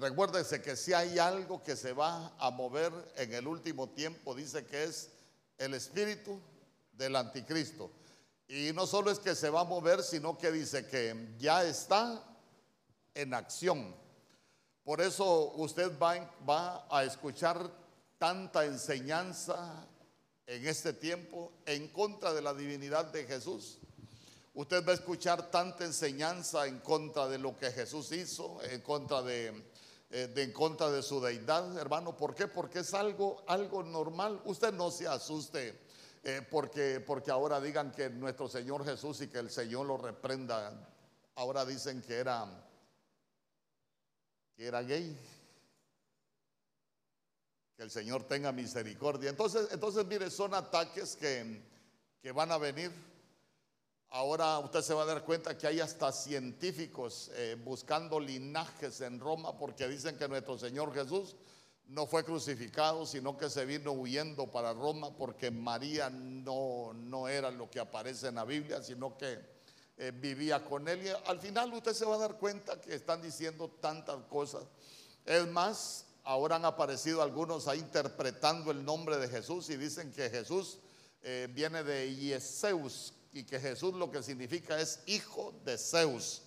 recuérdese que si hay algo que se va a mover en el último tiempo, dice que es el espíritu del anticristo. Y no solo es que se va a mover, sino que dice que ya está en acción. Por eso usted va, va a escuchar tanta enseñanza en este tiempo en contra de la divinidad de Jesús. Usted va a escuchar tanta enseñanza en contra de lo que Jesús hizo, en contra de, eh, en contra de su deidad, hermano. ¿Por qué? Porque es algo, algo normal. Usted no se asuste eh, porque, porque ahora digan que nuestro Señor Jesús y que el Señor lo reprenda. Ahora dicen que era, que era gay. Que el Señor tenga misericordia. Entonces, entonces mire, son ataques que, que van a venir Ahora usted se va a dar cuenta que hay hasta científicos eh, buscando linajes en Roma porque dicen que nuestro Señor Jesús no fue crucificado, sino que se vino huyendo para Roma porque María no, no era lo que aparece en la Biblia, sino que eh, vivía con él. Y al final usted se va a dar cuenta que están diciendo tantas cosas. Es más, ahora han aparecido algunos ahí interpretando el nombre de Jesús y dicen que Jesús eh, viene de Ieseus, y que Jesús lo que significa es hijo de Zeus,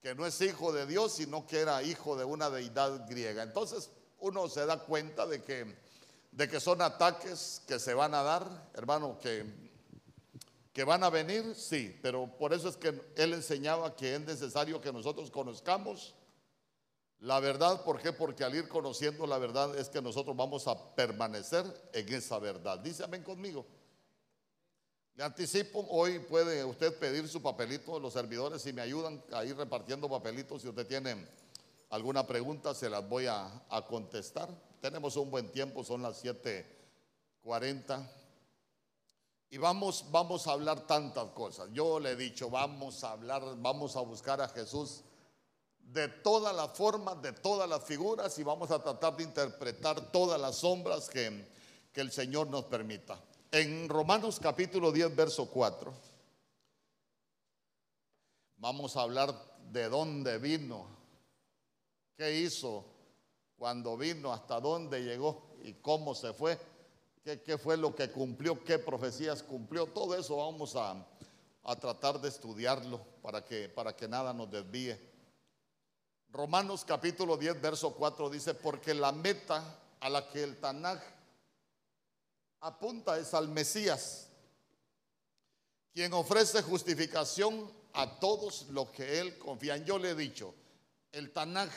que no es hijo de Dios, sino que era hijo de una deidad griega. Entonces uno se da cuenta de que, de que son ataques que se van a dar, hermano, que, que van a venir, sí, pero por eso es que él enseñaba que es necesario que nosotros conozcamos la verdad. ¿Por qué? Porque al ir conociendo la verdad es que nosotros vamos a permanecer en esa verdad. Dice amén conmigo. Le anticipo, hoy puede usted pedir su papelito, los servidores, si me ayudan a ir repartiendo papelitos, si usted tiene alguna pregunta, se las voy a, contestar. Tenemos un buen tiempo, son las 7:40. Y vamos, vamos a hablar tantas cosas. Yo le he dicho, vamos a hablar, vamos a buscar a Jesús de todas las formas, de todas las figuras y vamos a tratar de interpretar todas las sombras que, que el Señor nos permita. En Romanos capítulo 10, verso 4, vamos a hablar de dónde vino, qué hizo cuando vino, hasta dónde llegó y cómo se fue, qué, fue lo que cumplió, qué profecías cumplió. Todo eso vamos a, a tratar de estudiarlo para que, para que nada nos desvíe. Romanos capítulo 10, verso 4 dice, porque la meta a la que el Tanaj apunta es al Mesías, quien ofrece justificación a todos los que él confían. Yo le he dicho, el Tanaj,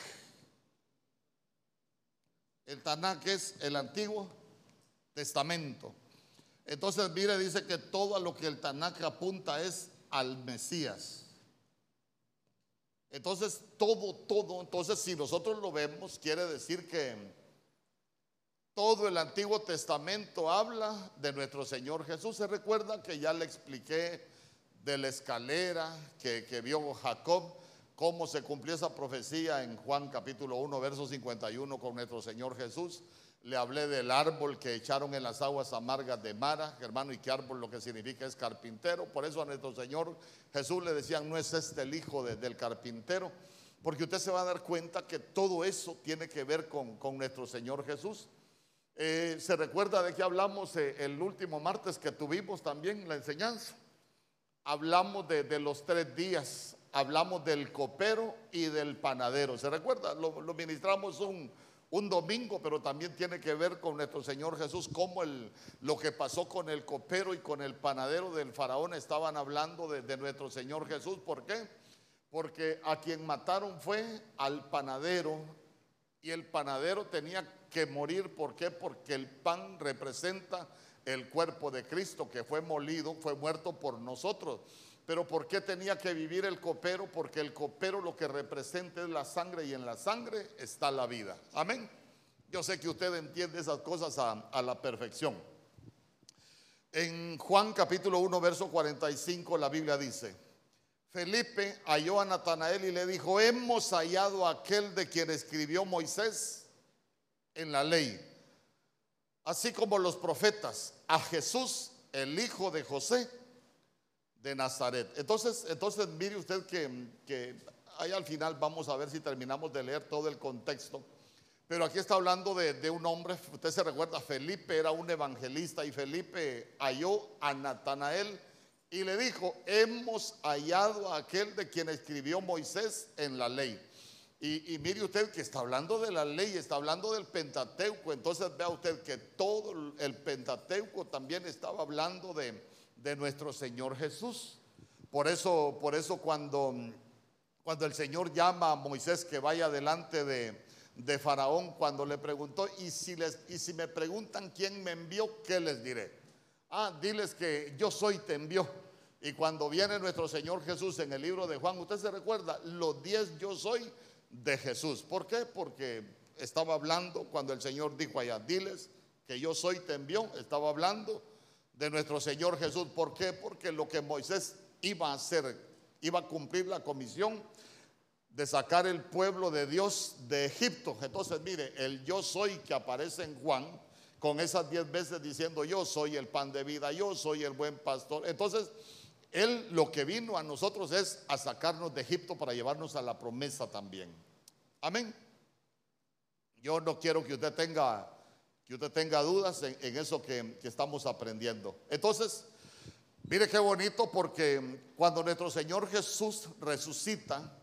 el Tanaj es el Antiguo Testamento. Entonces, mire, dice que todo lo que el Tanaj apunta es al Mesías. Entonces, todo, todo, entonces si nosotros lo vemos, quiere decir que todo el Antiguo Testamento habla de nuestro Señor Jesús. Se recuerda que ya le expliqué de la escalera que, vio Jacob, cómo se cumplió esa profecía en Juan capítulo 1, verso 51 con nuestro Señor Jesús. Le hablé del árbol que echaron en las aguas amargas de Mara, hermano, y que árbol lo que significa es carpintero. Por eso a nuestro Señor Jesús le decían, no es este el hijo del carpintero, porque usted se va a dar cuenta que todo eso tiene que ver con, con nuestro Señor Jesús. Eh, se recuerda de que hablamos eh, el último martes que tuvimos también la enseñanza. Hablamos de, los tres días, hablamos del copero y del panadero. ¿Se recuerda? Lo, ministramos un, domingo, pero también tiene que ver con nuestro Señor Jesús, como el, lo que pasó con el copero y con el panadero del faraón estaban hablando de nuestro Señor Jesús. ¿Por qué? Porque a quien mataron fue al panadero y el panadero tenía que morir. ¿Por qué? Porque el pan representa el cuerpo de Cristo que fue molido, fue muerto por nosotros. Pero ¿por qué tenía que vivir el copero? Porque el copero lo que representa es la sangre y en la sangre está la vida. Amén. Yo sé que usted entiende esas cosas a, la perfección. En Juan capítulo 1, verso 45, la Biblia dice, Felipe halló a Natanael y le dijo, hemos hallado a aquel de quien escribió Moisés en la ley, así como los profetas, a Jesús, el hijo de José de Nazaret. Entonces, entonces mire usted que, ahí al final vamos a ver si terminamos de leer todo el contexto. Pero aquí está hablando de, de, un hombre, usted se recuerda, Felipe era un evangelista y Felipe halló a Natanael y le dijo, hemos hallado a aquel de quien escribió Moisés en la ley. Y, mire usted que está hablando de la ley, está hablando del Pentateuco. Entonces vea usted que todo el Pentateuco también estaba hablando de, de nuestro Señor Jesús. Por eso, por eso cuando, cuando el Señor llama a Moisés que vaya delante de, de Faraón, cuando le preguntó, ¿y si, les, y si me preguntan quién me envió, ¿qué les diré? Ah, diles que yo soy, te envió. Y cuando viene nuestro Señor Jesús en el libro de Juan, usted se recuerda, los diez yo soy de Jesús. ¿Por qué? Porque estaba hablando cuando el Señor dijo allá, diles que yo soy, te envió, estaba hablando de nuestro Señor Jesús. ¿Por qué? Porque lo que Moisés iba a hacer, iba a cumplir la comisión de sacar el pueblo de Dios de Egipto. Entonces, mire, el yo soy que aparece en Juan, con esas diez veces diciendo yo soy el pan de vida, yo soy el buen pastor. Entonces, él lo que vino a nosotros es a sacarnos de Egipto para llevarnos a la promesa también. Amén. Yo no quiero que usted tenga, que usted tenga dudas en, eso que, que estamos aprendiendo. Entonces, mire qué bonito porque cuando nuestro Señor Jesús resucita,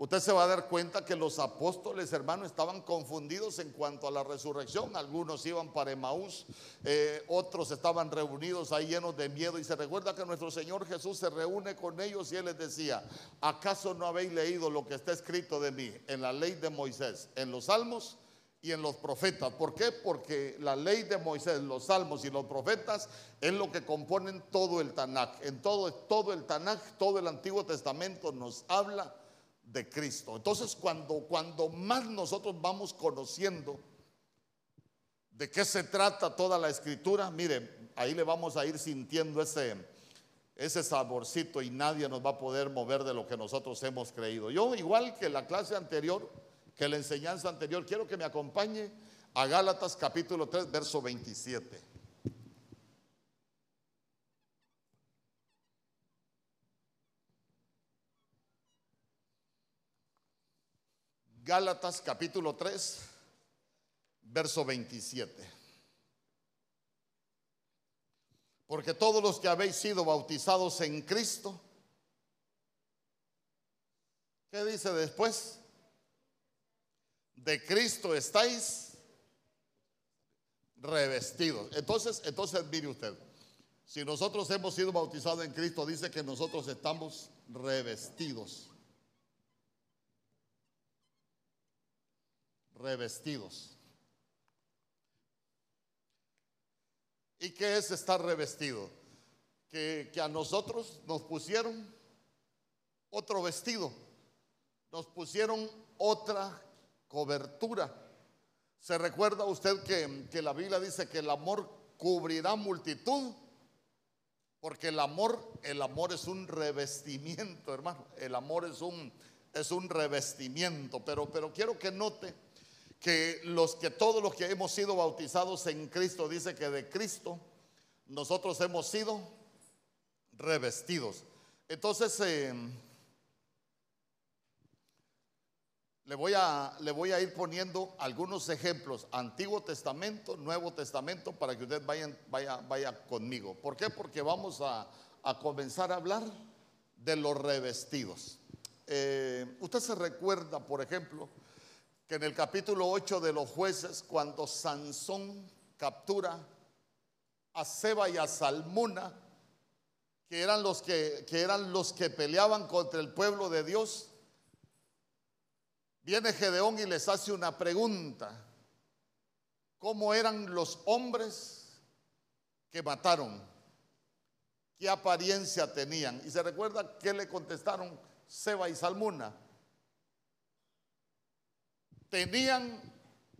Usted se va a dar cuenta que los apóstoles, hermanos, estaban confundidos en cuanto a la resurrección. Algunos iban para Emaús, eh, otros estaban reunidos ahí llenos de miedo. Y se recuerda que nuestro Señor Jesús se reúne con ellos y Él les decía, ¿acaso no habéis leído lo que está escrito de mí en la ley de Moisés, en los salmos? y en los profetas. ¿Por qué? Porque la ley de Moisés, los salmos y los profetas es lo que componen todo el Tanakh. En todo, todo el Tanakh, todo el Antiguo Testamento nos habla de Cristo. Entonces, cuando, cuando más nosotros vamos conociendo de qué se trata toda la escritura, mire, ahí le vamos a ir sintiendo ese, ese saborcito y nadie nos va a poder mover de lo que nosotros hemos creído. Yo, igual que la clase anterior, que la enseñanza anterior, quiero que me acompañe a Gálatas capítulo 3, verso 27. Gálatas capítulo 3, verso 27. Porque todos los que habéis sido bautizados en Cristo, ¿qué dice después? De Cristo estáis revestidos. Entonces, entonces mire usted, si nosotros hemos sido bautizados en Cristo, dice que nosotros estamos revestidos. Revestidos. ¿Y qué es estar revestido? Que, a nosotros nos pusieron otro vestido, nos pusieron otra cobertura. ¿Se recuerda usted que, que la Biblia dice que el amor cubrirá multitud? Porque el amor, el amor es un revestimiento, hermano. El amor es un, es un revestimiento. Pero, pero quiero que note que los que todos los que hemos sido bautizados en Cristo dice que de Cristo nosotros hemos sido revestidos. Entonces eh, le, voy a, le voy a ir poniendo algunos ejemplos, Antiguo Testamento, Nuevo Testamento, para que usted vaya, vaya, vaya conmigo. ¿Por qué? Porque vamos a, comenzar a hablar de los revestidos. Eh, usted se recuerda, por ejemplo, que en el capítulo 8 de los jueces, cuando Sansón captura a Seba y a Salmuna, que eran los que, que eran los que peleaban contra el pueblo de Dios, viene Gedeón y les hace una pregunta. ¿Cómo eran los hombres que mataron? ¿Qué apariencia tenían? Y se recuerda que le contestaron Seba y Salmuna tenían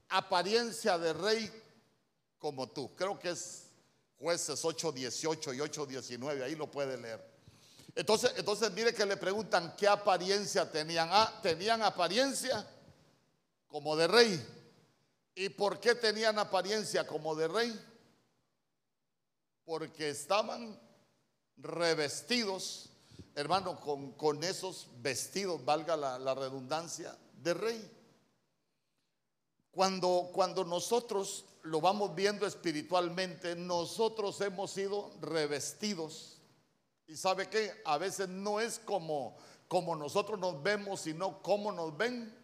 apariencia de rey como tú. Creo que es jueces 8.18 y 8.19, ahí lo puede leer. Entonces, entonces mire que le preguntan qué apariencia tenían. Ah, tenían apariencia como de rey. ¿Y por qué tenían apariencia como de rey? Porque estaban revestidos, hermano, con, con esos vestidos, valga la redundancia, de rey. Cuando, cuando nosotros lo vamos viendo espiritualmente, nosotros hemos sido revestidos. Y sabe que a veces no es como, como nosotros nos vemos, sino como nos ven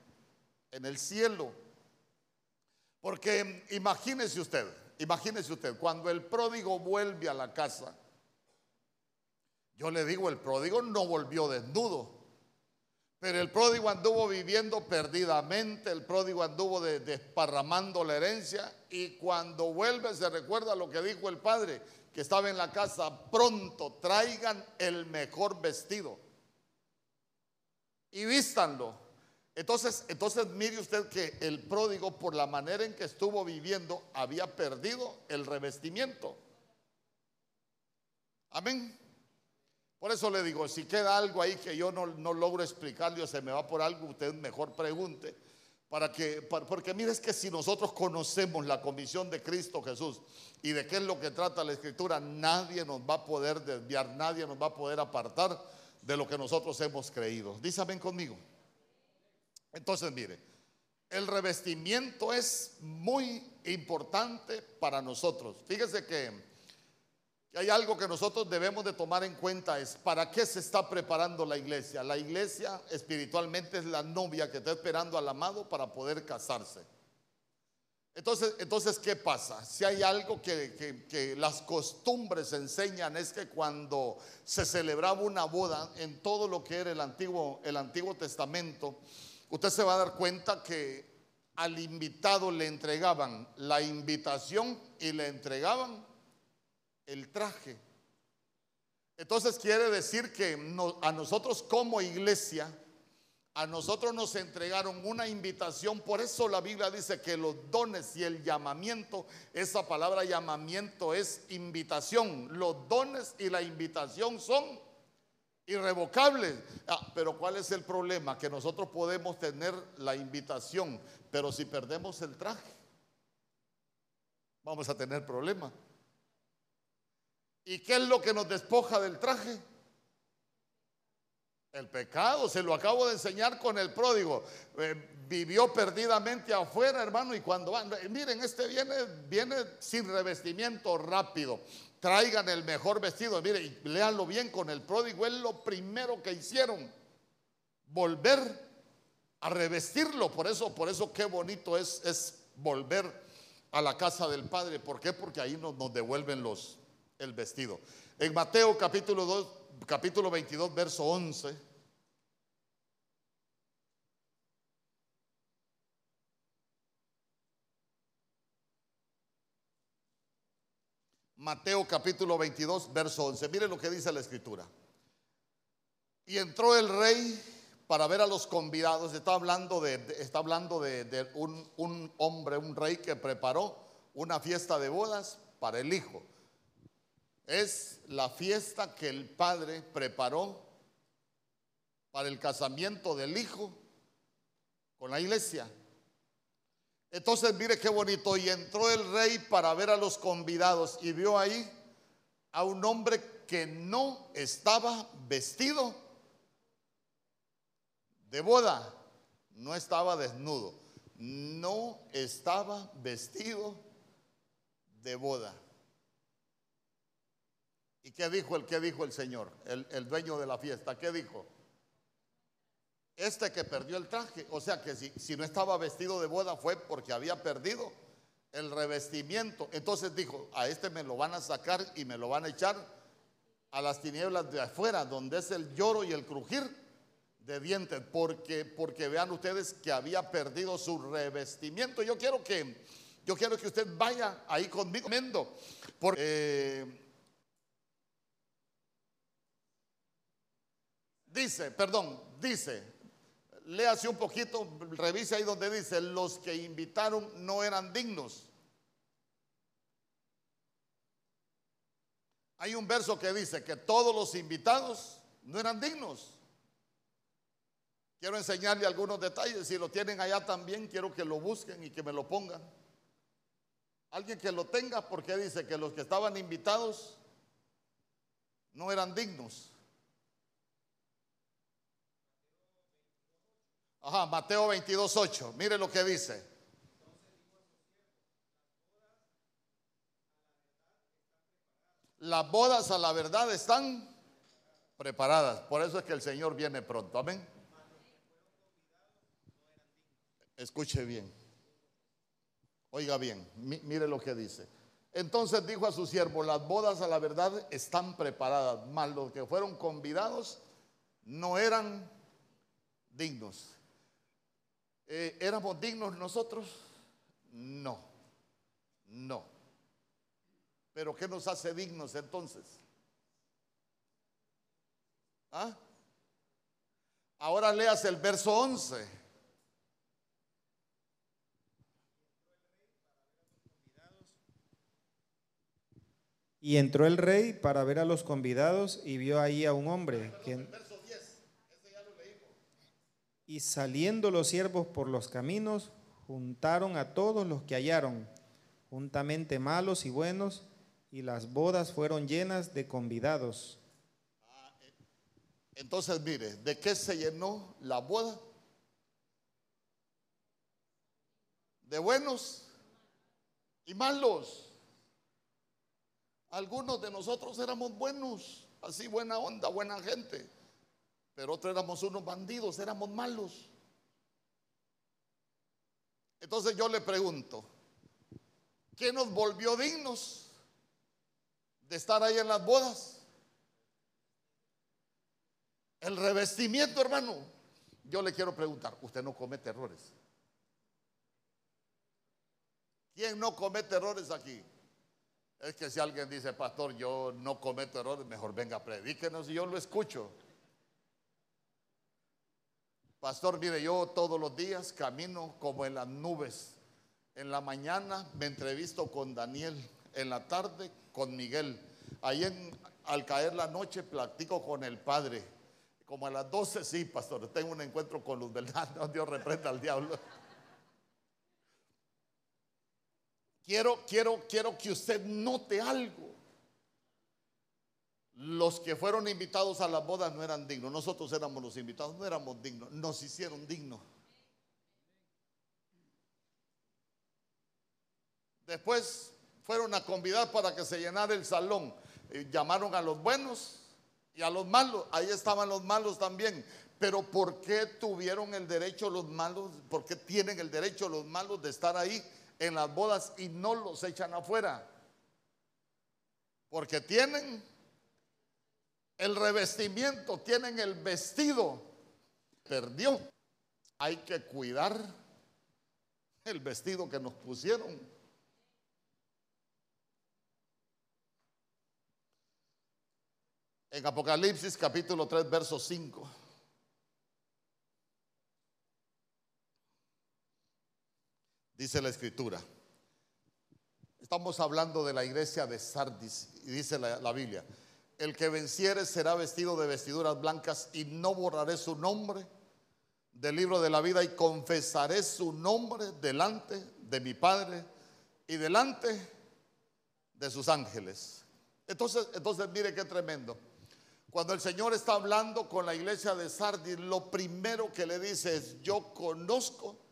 en el cielo. Porque imagínese usted, imagínese usted, cuando el pródigo vuelve a la casa, yo le digo, el pródigo no volvió desnudo, pero el pródigo anduvo viviendo perdidamente, el pródigo anduvo desparramando la herencia y cuando vuelve se recuerda lo que dijo el padre que estaba en la casa, pronto traigan el mejor vestido y vístanlo entonces, entonces mire usted que el pródigo, por la manera en que estuvo viviendo, había perdido el revestimiento. Amén. Por eso le digo, si queda algo ahí que yo no, logro explicarle o se me va por algo, usted mejor pregunte. Para que, porque mire, es que si nosotros conocemos la comisión de Cristo Jesús y de qué es lo que trata la Escritura, nadie nos va a poder desviar, nadie nos va a poder apartar de lo que nosotros hemos creído. Dísame conmigo. Entonces, mire, el revestimiento es muy importante para nosotros. Fíjese que, hay algo que nosotros debemos de tomar en cuenta, es para qué se está preparando la iglesia. La iglesia espiritualmente es la novia que está esperando al amado para poder casarse. Entonces, entonces ¿qué pasa? Si hay algo que, que, las costumbres enseñan es que cuando se celebraba una boda en todo lo que era el Antiguo, el Antiguo Testamento, usted se va a dar cuenta que al invitado le entregaban la invitación y le entregaban el traje. Entonces quiere decir que a nosotros como iglesia, a nosotros nos entregaron una invitación, por eso la Biblia dice que los dones y el llamamiento, esa palabra llamamiento es invitación, los dones y la invitación son irrevocable. Ah, pero ¿cuál es el problema? Que nosotros podemos tener la invitación, pero si perdemos el traje, vamos a tener problema. ¿Y qué es lo que nos despoja del traje? El pecado, se lo acabo de enseñar con el pródigo. Eh, vivió perdidamente afuera, hermano, y cuando van, miren, este viene, viene sin revestimiento rápido traigan el mejor vestido. Mire, y léanlo bien con el pródigo, es lo primero que hicieron, volver a revestirlo. Por eso, por eso qué bonito es, es volver a la casa del Padre. ¿Por qué? Porque ahí nos devuelven los, el vestido. En Mateo capítulo 2, capítulo 22, verso 11. Mateo capítulo 22, verso 11. Mire lo que dice la escritura. Y entró el rey para ver a los convidados. Está hablando de, está hablando de, un hombre, un rey que preparó una fiesta de bodas para el hijo. Es la fiesta que el padre preparó para el casamiento del hijo con la iglesia. Entonces mire qué bonito. Y entró el rey para ver a los convidados y vio ahí a un hombre que no estaba vestido de boda. No estaba desnudo. No estaba vestido de boda. ¿Y qué dijo el que dijo el Señor? El, el dueño de la fiesta. ¿Qué dijo? Este que perdió el traje, o sea que si, si no estaba vestido de boda fue porque había perdido el revestimiento. Entonces dijo, a este me lo van a sacar y me lo van a echar a las tinieblas de afuera, donde es el lloro y el crujir de dientes, porque, porque vean ustedes que había perdido su revestimiento. Yo quiero que, yo quiero que usted vaya ahí conmigo, porque eh, dice, perdón, dice, léase un poquito, revise ahí donde dice, los que invitaron no eran dignos. Hay un verso que dice que todos los invitados no eran dignos. Quiero enseñarle algunos detalles. Si lo tienen allá también, quiero que lo busquen y que me lo pongan. Alguien que lo tenga, porque dice que los que estaban invitados no eran dignos. Ajá, Mateo 22, 8. Mire lo que dice. Las bodas a la verdad están preparadas. Por eso es que el Señor viene pronto. Amén. Escuche bien. Oiga bien, mire lo que dice. Entonces dijo a su siervo, las bodas a la verdad están preparadas, mas los que fueron convidados no eran dignos. Eh, ¿Éramos dignos nosotros? No, no. Pero ¿qué nos hace dignos entonces? ¿Ah? Ahora leas el verso 11. Y entró el rey para ver a los convidados y vio ahí a un hombre. Que, y saliendo los siervos por los caminos, juntaron a todos los que hallaron, juntamente malos y buenos, y las bodas fueron llenas de convidados. Entonces, mire, ¿de qué se llenó la boda? De buenos y malos. Algunos de nosotros éramos buenos, así buena onda, buena gente, pero otros éramos unos bandidos, éramos malos. Entonces yo le pregunto, ¿qué nos volvió dignos de estar ahí en las bodas? El revestimiento, hermano. Yo le quiero preguntar, usted no comete errores. ¿Quién no comete errores aquí? Es que si alguien dice, pastor, yo no cometo errores, mejor venga, predíquenos y yo lo escucho. Pastor, mire, yo todos los días camino como en las nubes. En la mañana me entrevisto con Daniel, en la tarde con Miguel. Ahí en, al caer la noche platico con el Padre. Como a las 12, sí, pastor, tengo un encuentro con luz, ¿verdad? Dios reprenda al diablo. Quiero, quiero, quiero que usted note algo. Los que fueron invitados a las bodas no eran dignos. Nosotros éramos los invitados, no éramos dignos. Nos hicieron dignos. Después fueron a convidar para que se llenara el salón. llamaron a los buenos y a los malos. Ahí estaban los malos también. Pero ¿por qué tuvieron el derecho los malos? ¿Por qué tienen el derecho los malos de estar ahí? en las bodas y no los echan afuera. Porque tienen el revestimiento, tienen el vestido. Perdió. Hay que cuidar el vestido que nos pusieron. En Apocalipsis capítulo 3, verso 5. dice la escritura. Estamos hablando de la iglesia de Sardis y dice la, Biblia, el que venciere será vestido de vestiduras blancas y no borraré su nombre del libro de la vida y confesaré su nombre delante de mi Padre y delante de sus ángeles. Entonces, entonces mire qué tremendo. Cuando el Señor está hablando con la iglesia de Sardis, lo primero que le dice es, yo conozco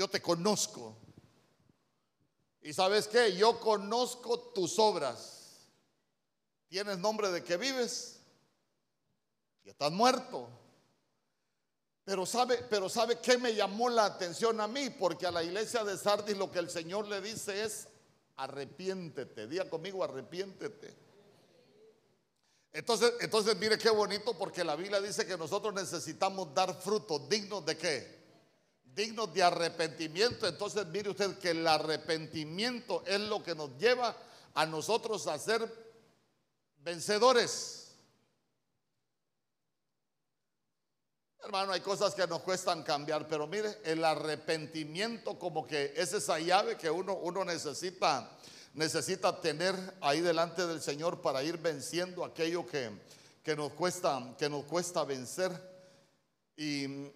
yo te conozco. Y sabes qué, yo conozco tus obras. Tienes nombre de que vives y estás muerto. Pero sabe, pero sabe qué me llamó la atención a mí, porque a la iglesia de Sardis lo que el Señor le dice es arrepiéntete. Diga conmigo, arrepiéntete. Entonces, entonces mire qué bonito, porque la Biblia dice que nosotros necesitamos dar frutos dignos de qué? dignos de arrepentimiento. Entonces mire usted que el arrepentimiento es lo que nos lleva a nosotros a ser vencedores. Hermano, hay cosas que nos cuestan cambiar, pero mire, el arrepentimiento como que es esa llave que uno, uno necesita, necesita tener ahí delante del Señor para ir venciendo aquello que, que nos, cuesta, que nos cuesta vencer. Y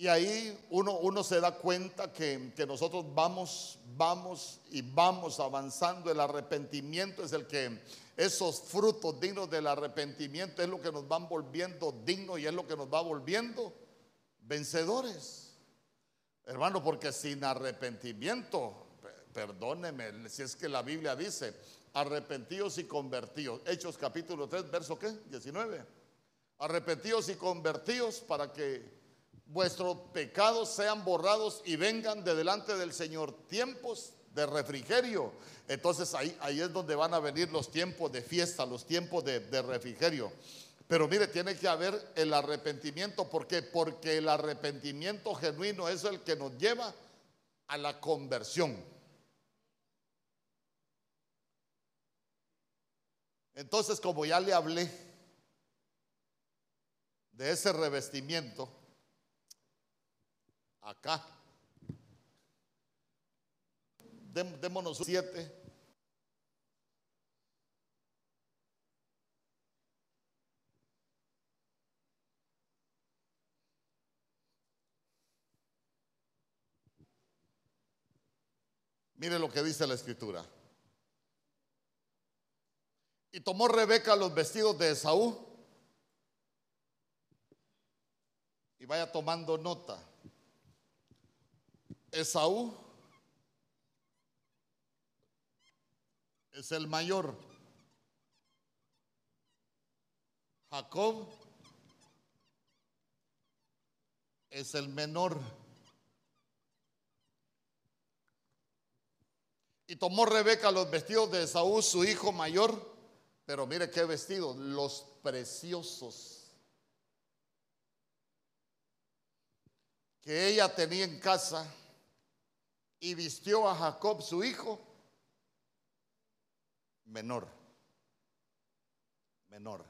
y ahí uno, uno se da cuenta que, nosotros vamos, vamos y vamos avanzando. El arrepentimiento es el que, esos frutos dignos del arrepentimiento es lo que nos van volviendo dignos y es lo que nos va volviendo vencedores. Hermano, porque sin arrepentimiento, perdóneme, si es que la Biblia dice arrepentidos y convertidos. Hechos capítulo 3, verso qué? 19. Arrepentidos y convertidos para que vuestros pecados sean borrados y vengan de delante del Señor tiempos de refrigerio. Entonces ahí, ahí es donde van a venir los tiempos de fiesta, los tiempos de, de refrigerio. Pero mire, tiene que haber el arrepentimiento. ¿Por qué? Porque el arrepentimiento genuino es el que nos lleva a la conversión. Entonces, como ya le hablé de ese revestimiento, acá, démonos siete. Mire lo que dice la escritura. Y tomó Rebeca los vestidos de Esaú. Y vaya tomando nota. Esaú es el mayor. Jacob es el menor. Y tomó Rebeca los vestidos de Esaú, su hijo mayor, pero mire qué vestidos, los preciosos que ella tenía en casa y vistió a Jacob, su hijo, menor, menor.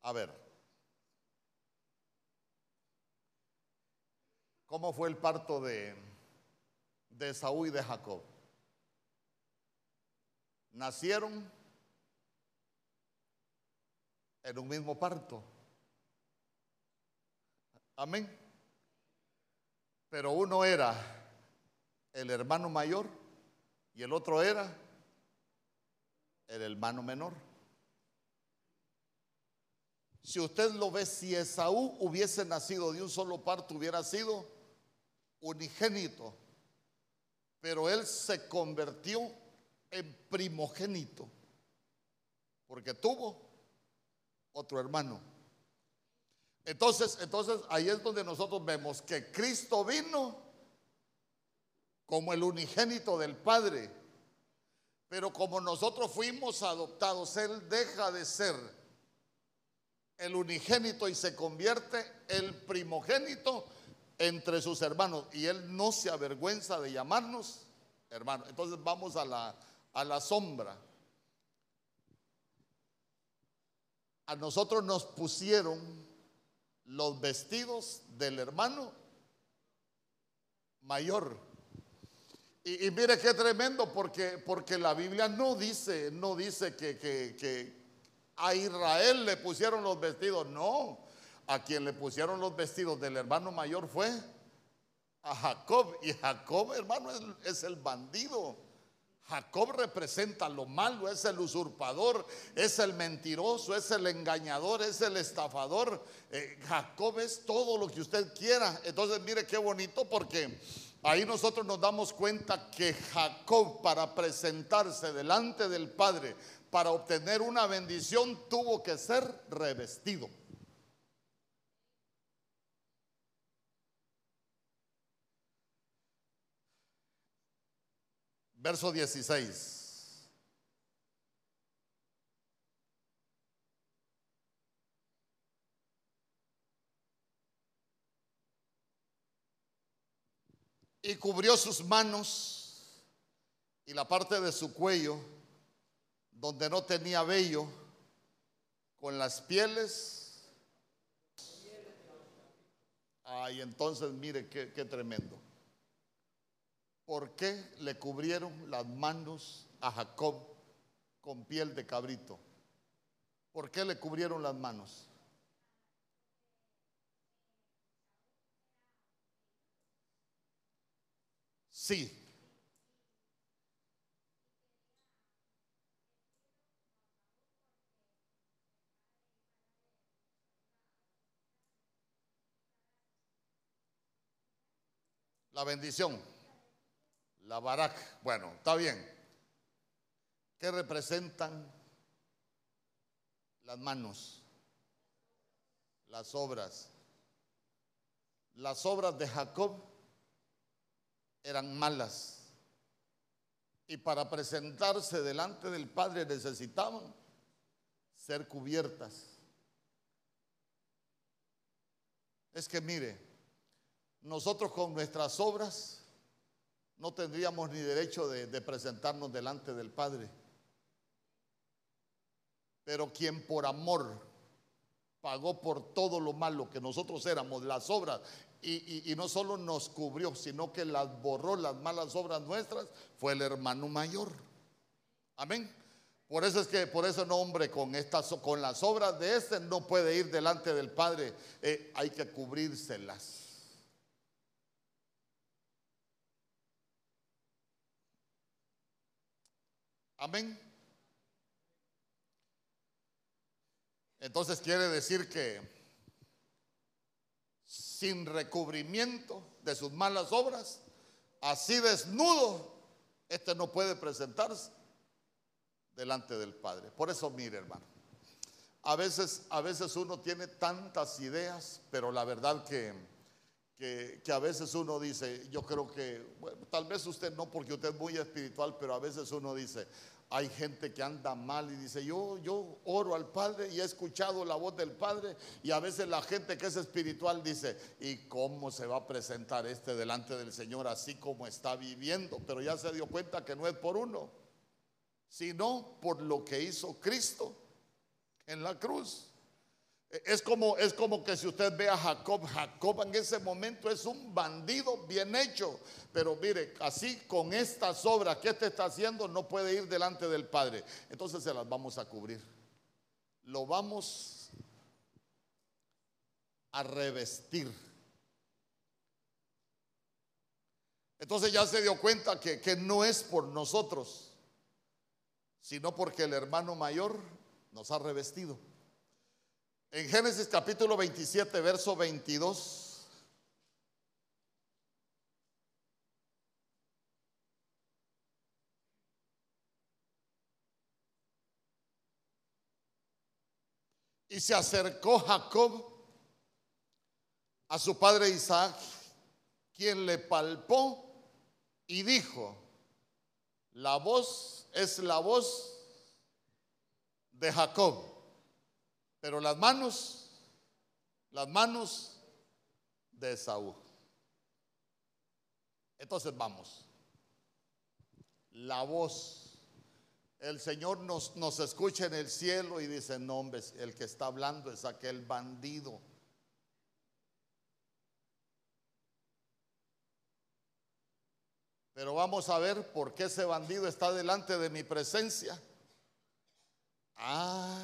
A ver, ¿cómo fue el parto de, de Saúl y de Jacob? Nacieron en un mismo parto. Amén. Pero uno era el hermano mayor y el otro era el hermano menor. Si usted lo ve, si Esaú hubiese nacido de un solo parto, hubiera sido unigénito. Pero él se convirtió en primogénito, porque tuvo otro hermano. Entonces, entonces ahí es donde nosotros vemos que Cristo vino como el unigénito del Padre. Pero como nosotros fuimos adoptados, Él deja de ser el unigénito y se convierte el primogénito entre sus hermanos. Y Él no se avergüenza de llamarnos hermanos. Entonces vamos a la, a la sombra. A nosotros nos pusieron los vestidos del hermano mayor. Y, mire qué tremendo, porque, porque la Biblia no dice, no dice que, que, a Israel le pusieron los vestidos, no. A quien le pusieron los vestidos del hermano mayor fue a Jacob. Y Jacob, hermano, es el bandido. Jacob representa lo malo, es el usurpador, es el mentiroso, es el engañador, es el estafador. Eh, Jacob es todo lo que usted quiera. Entonces mire qué bonito porque ahí nosotros nos damos cuenta que Jacob para presentarse delante del Padre, para obtener una bendición, tuvo que ser revestido. Verso 16. Y cubrió sus manos y la parte de su cuello, donde no tenía vello, con las pieles. Ay, entonces mire qué, qué tremendo. ¿Por qué le cubrieron las manos a Jacob con piel de cabrito? ¿Por qué le cubrieron las manos? Sí. La bendición. La Barak. Bueno, está bien. ¿Qué representan las manos? Las obras. Las obras de Jacob eran malas. Y para presentarse delante del Padre necesitaban ser cubiertas. Es que mire, nosotros con nuestras obras no tendríamos ni derecho de, presentarnos delante del Padre. Pero quien por amor pagó por todo lo malo que nosotros éramos, las obras, y, no solo nos cubrió, sino que las borró las malas obras nuestras, fue el hermano mayor. Amén. Por eso es que por ese nombre con estas con las obras de este no puede ir delante del Padre, eh, hay que cubrírselas. Amén. Entonces quiere decir que sin recubrimiento de sus malas obras, así desnudo, este no puede presentarse delante del Padre. Por eso, mire, hermano, a veces, a veces uno tiene tantas ideas, pero la verdad que, que, a veces uno dice, yo creo que, tal vez usted no, porque usted es muy espiritual, pero a veces uno dice, hay gente que anda mal y dice, yo, yo oro al Padre y he escuchado la voz del Padre. Y a veces la gente que es espiritual dice, ¿y cómo se va a presentar este delante del Señor así como está viviendo? Pero ya se dio cuenta que no es por uno, sino por lo que hizo Cristo en la cruz. Es como, es como que si usted ve a Jacob, Jacob en ese momento es un bandido bien hecho. Pero mire, así con estas obras que este está haciendo, no puede ir delante del Padre. Entonces se las vamos a cubrir. Lo vamos a revestir. Entonces ya se dio cuenta que, que no es por nosotros, sino porque el hermano mayor nos ha revestido. En Génesis capítulo 27, verso 22. Y se acercó Jacob a su padre Isaac, quien le palpó y dijo, la voz es la voz de Jacob pero las manos, las manos de Esaú. Entonces vamos. La voz. El Señor nos, nos escucha en el cielo y dice, no, hombre, el que está hablando es aquel bandido. Pero vamos a ver por qué ese bandido está delante de mi presencia. Ah,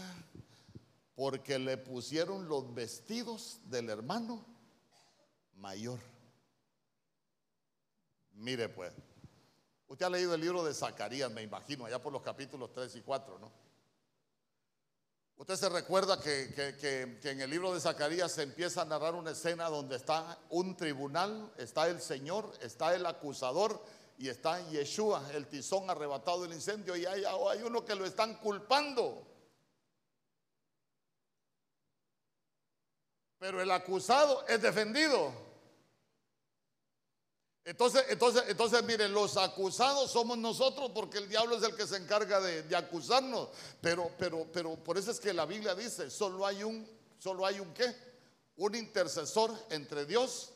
porque le pusieron los vestidos del hermano mayor. Mire pues, usted ha leído el libro de Zacarías, me imagino, allá por los capítulos 3 y 4, ¿no? Usted se recuerda que, que, en el libro de Zacarías se empieza a narrar una escena donde está un tribunal, está el Señor, está el acusador y está Yeshua, el tizón arrebatado del incendio, y hay, hay uno que lo están culpando. Pero el acusado es defendido. Entonces, entonces, entonces, miren, los acusados somos nosotros porque el diablo es el que se encarga de, acusarnos. Pero, pero, pero por eso es que la Biblia dice, solo hay un, solo hay un qué, un intercesor entre Dios.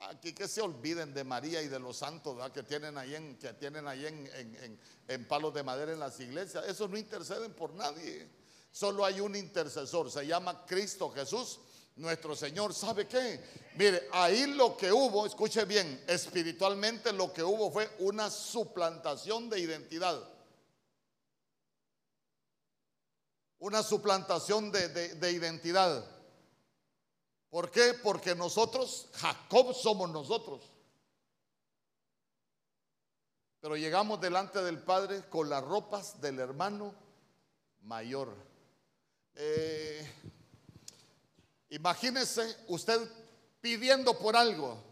Aquí que se olviden de María y de los santos que tienen ahí, en, que tienen ahí en, en palos de madera en las iglesias. Esos no interceden por nadie. Solo hay un intercesor, se llama Cristo Jesús nuestro Señor. ¿Sabe qué? Mire, ahí lo que hubo, escuche bien, espiritualmente lo que hubo fue una suplantación de identidad. Una suplantación de, identidad. ¿Por qué? Porque nosotros, Jacob somos nosotros. Pero llegamos delante del Padre con las ropas del hermano mayor. Eh, Imagínese usted pidiendo por algo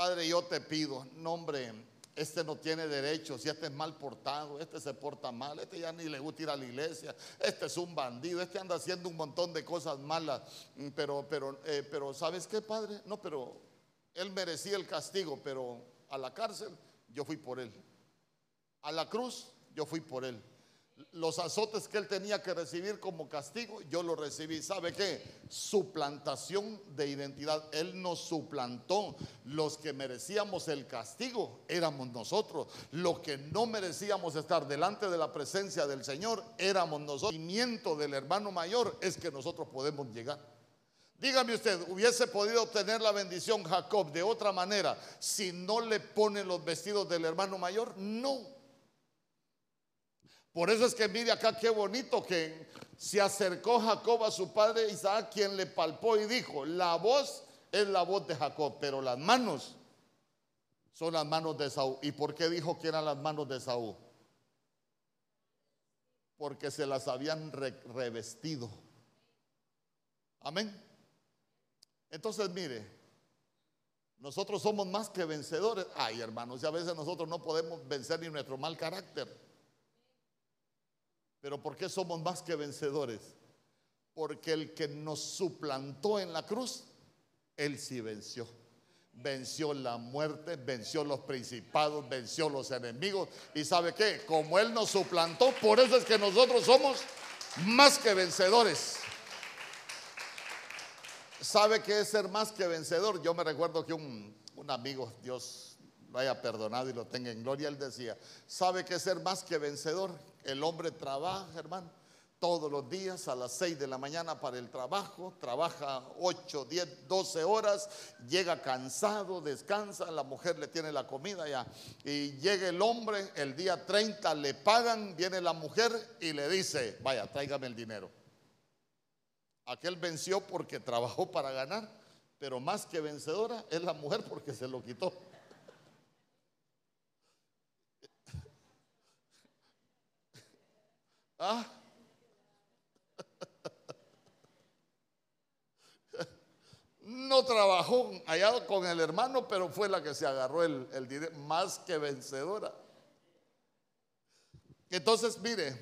Padre, yo te pido, nombre, este no tiene derechos, este es mal portado, este se porta mal, este ya ni le gusta ir a la iglesia, este es un bandido, este anda haciendo un montón de cosas malas, mm, pero, pero, eh, pero, ¿sabes qué, Padre? No, pero él merecía el castigo, pero a la cárcel yo fui por él. A la cruz yo fui por él los azotes que él tenía que recibir como castigo, yo lo recibí. ¿Sabe qué? Suplantación de identidad. Él nos suplantó. Los que merecíamos el castigo éramos nosotros. Los que no merecíamos estar delante de la presencia del Señor éramos nosotros. El cimiento del hermano mayor es que nosotros podemos llegar. Dígame usted, ¿hubiese podido tener la bendición Jacob de otra manera si no le ponen los vestidos del hermano mayor? No. Por eso es que mire acá qué bonito que se acercó Jacob a su padre Isaac, quien le palpó y dijo, la voz es la voz de Jacob, pero las manos son las manos de Saúl. ¿Y por qué dijo que eran las manos de Saúl? Porque se las habían revestido. Amén. Entonces mire, nosotros somos más que vencedores. Ay, hermanos, y a veces nosotros no podemos vencer ni nuestro mal carácter. Pero ¿por qué somos más que vencedores? Porque el que nos suplantó en la cruz, Él sí venció. Venció la muerte, venció los principados, venció los enemigos. Y sabe qué, como Él nos suplantó, por eso es que nosotros somos más que vencedores. ¿Sabe qué es ser más que vencedor? Yo me recuerdo que un, amigo, Dios lo haya perdonado y lo tenga en gloria, él decía, ¿sabe qué es ser más que vencedor? El hombre trabaja, hermano, todos los días a las 6 de la mañana para el trabajo, trabaja 8, 10, 12 horas, llega cansado, descansa, la mujer le tiene la comida ya. Y llega el hombre, el día 30 le pagan, viene la mujer y le dice, vaya, tráigame el dinero. Aquel venció porque trabajó para ganar, pero más que vencedora es la mujer porque se lo quitó. ¿Ah? No trabajó allá con el hermano, pero fue la que se agarró el, el dinero, más que vencedora. Entonces, mire,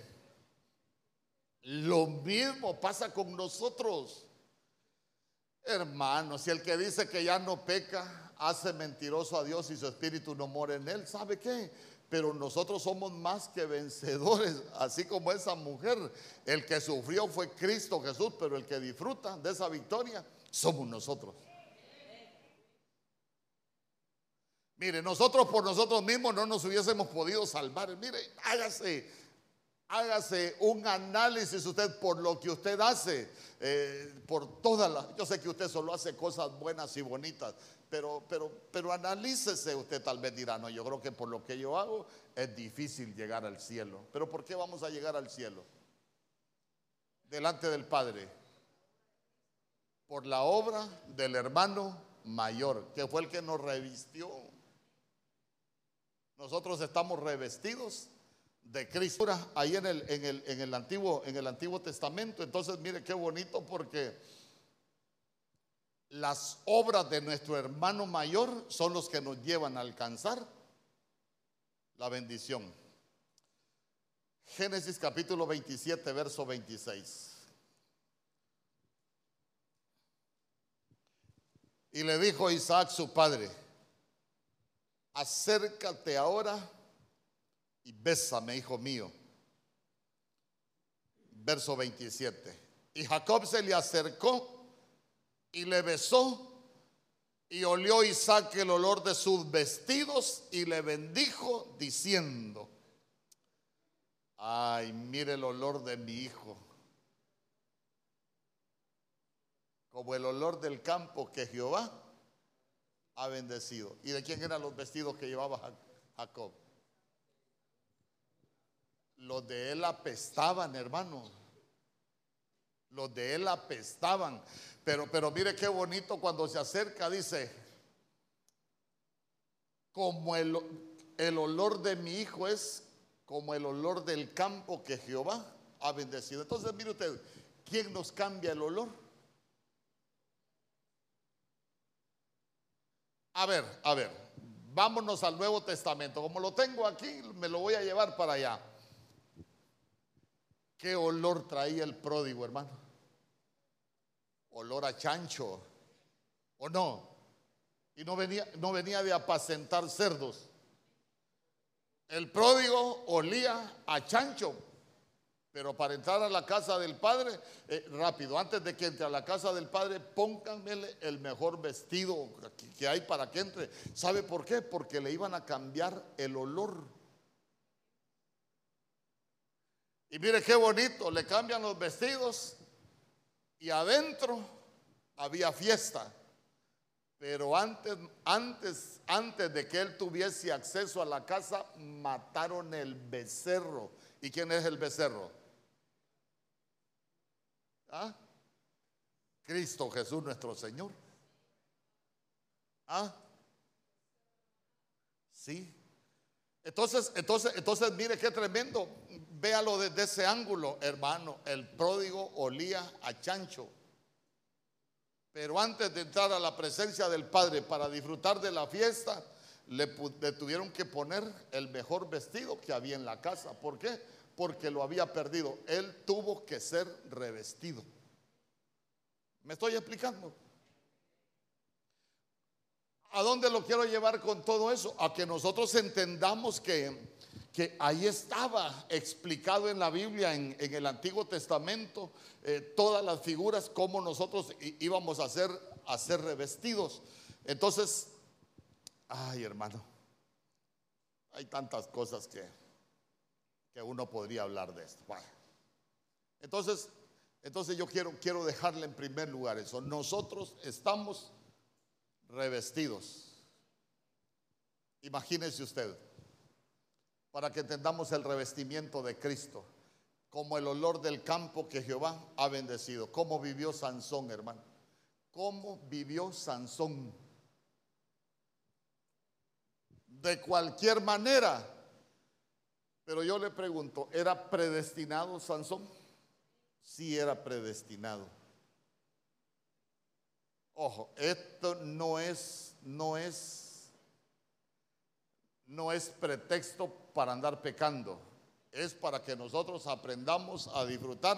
lo mismo pasa con nosotros. Hermanos, si el que dice que ya no peca, hace mentiroso a Dios y su espíritu no mora en él, ¿sabe qué? Pero nosotros somos más que vencedores, así como esa mujer. El que sufrió fue Cristo Jesús, pero el que disfruta de esa victoria somos nosotros. Mire, nosotros por nosotros mismos no nos hubiésemos podido salvar. Mire, hágase, hágase un análisis usted por lo que usted hace, eh, por todas las... Yo sé que usted solo hace cosas buenas y bonitas, pero, pero, pero analícese, usted tal vez dirá, no, yo creo que por lo que yo hago es difícil llegar al cielo. Pero ¿por qué vamos a llegar al cielo? Delante del Padre. Por la obra del hermano mayor, que fue el que nos revistió. Nosotros estamos revestidos de Cristo. Ahí en el, en el, en el, antiguo, en el Antiguo Testamento. Entonces, mire qué bonito porque las obras de nuestro hermano mayor son los que nos llevan a alcanzar la bendición. Génesis capítulo 27, verso 26. Y le dijo Isaac su padre, acércate ahora y bésame, hijo mío. Verso 27. Y Jacob se le acercó y le besó. Y olió Isaac el olor de sus vestidos y le bendijo diciendo, ay, mire el olor de mi hijo, como el olor del campo que Jehová ha bendecido. ¿Y de quién eran los vestidos que llevaba Jacob? Los de él apestaban, hermano. Los de él apestaban. Pero, pero mire qué bonito cuando se acerca, dice, como el, el olor de mi hijo es como el olor del campo que Jehová ha bendecido. Entonces, mire usted, ¿quién nos cambia el olor? A ver, a ver, vámonos al Nuevo Testamento. Como lo tengo aquí, me lo voy a llevar para allá. ¿Qué olor traía el pródigo, hermano? Olor a chancho, ¿o no? Y no venía, no venía de apacentar cerdos. El pródigo olía a chancho, pero para entrar a la casa del Padre, eh, rápido, antes de que entre a la casa del Padre, pónganmele el mejor vestido que hay para que entre. ¿Sabe por qué? Porque le iban a cambiar el olor. Y mire qué bonito, le cambian los vestidos y adentro había fiesta. Pero antes, antes, antes de que él tuviese acceso a la casa, mataron el becerro. ¿Y quién es el becerro? ¿Ah? Cristo Jesús nuestro Señor. ¿Ah? Sí. Entonces, entonces, entonces, mire qué tremendo. Véalo desde ese ángulo, hermano. El pródigo olía a chancho. Pero antes de entrar a la presencia del Padre para disfrutar de la fiesta, le, le, tuvieron que poner el mejor vestido que había en la casa. ¿Por qué? Porque lo había perdido. Él tuvo que ser revestido. ¿Me estoy explicando? ¿A dónde lo quiero llevar con todo eso? A que nosotros entendamos que, que ahí estaba explicado en la Biblia, en, el Antiguo Testamento, eh, todas las figuras, cómo nosotros íbamos a ser, a ser revestidos. Entonces, ay hermano, hay tantas cosas que, que uno podría hablar de esto. Entonces, entonces yo quiero, quiero dejarle en primer lugar eso. Nosotros estamos revestidos. Imagínese usted, para que entendamos el revestimiento de Cristo, como el olor del campo que Jehová ha bendecido. ¿Cómo vivió Sansón, hermano? ¿Cómo vivió Sansón? De cualquier manera. Pero yo le pregunto, ¿era predestinado Sansón? Sí era predestinado. Ojo, esto no es, no es, no es pretexto para andar pecando. Es para que nosotros aprendamos a disfrutar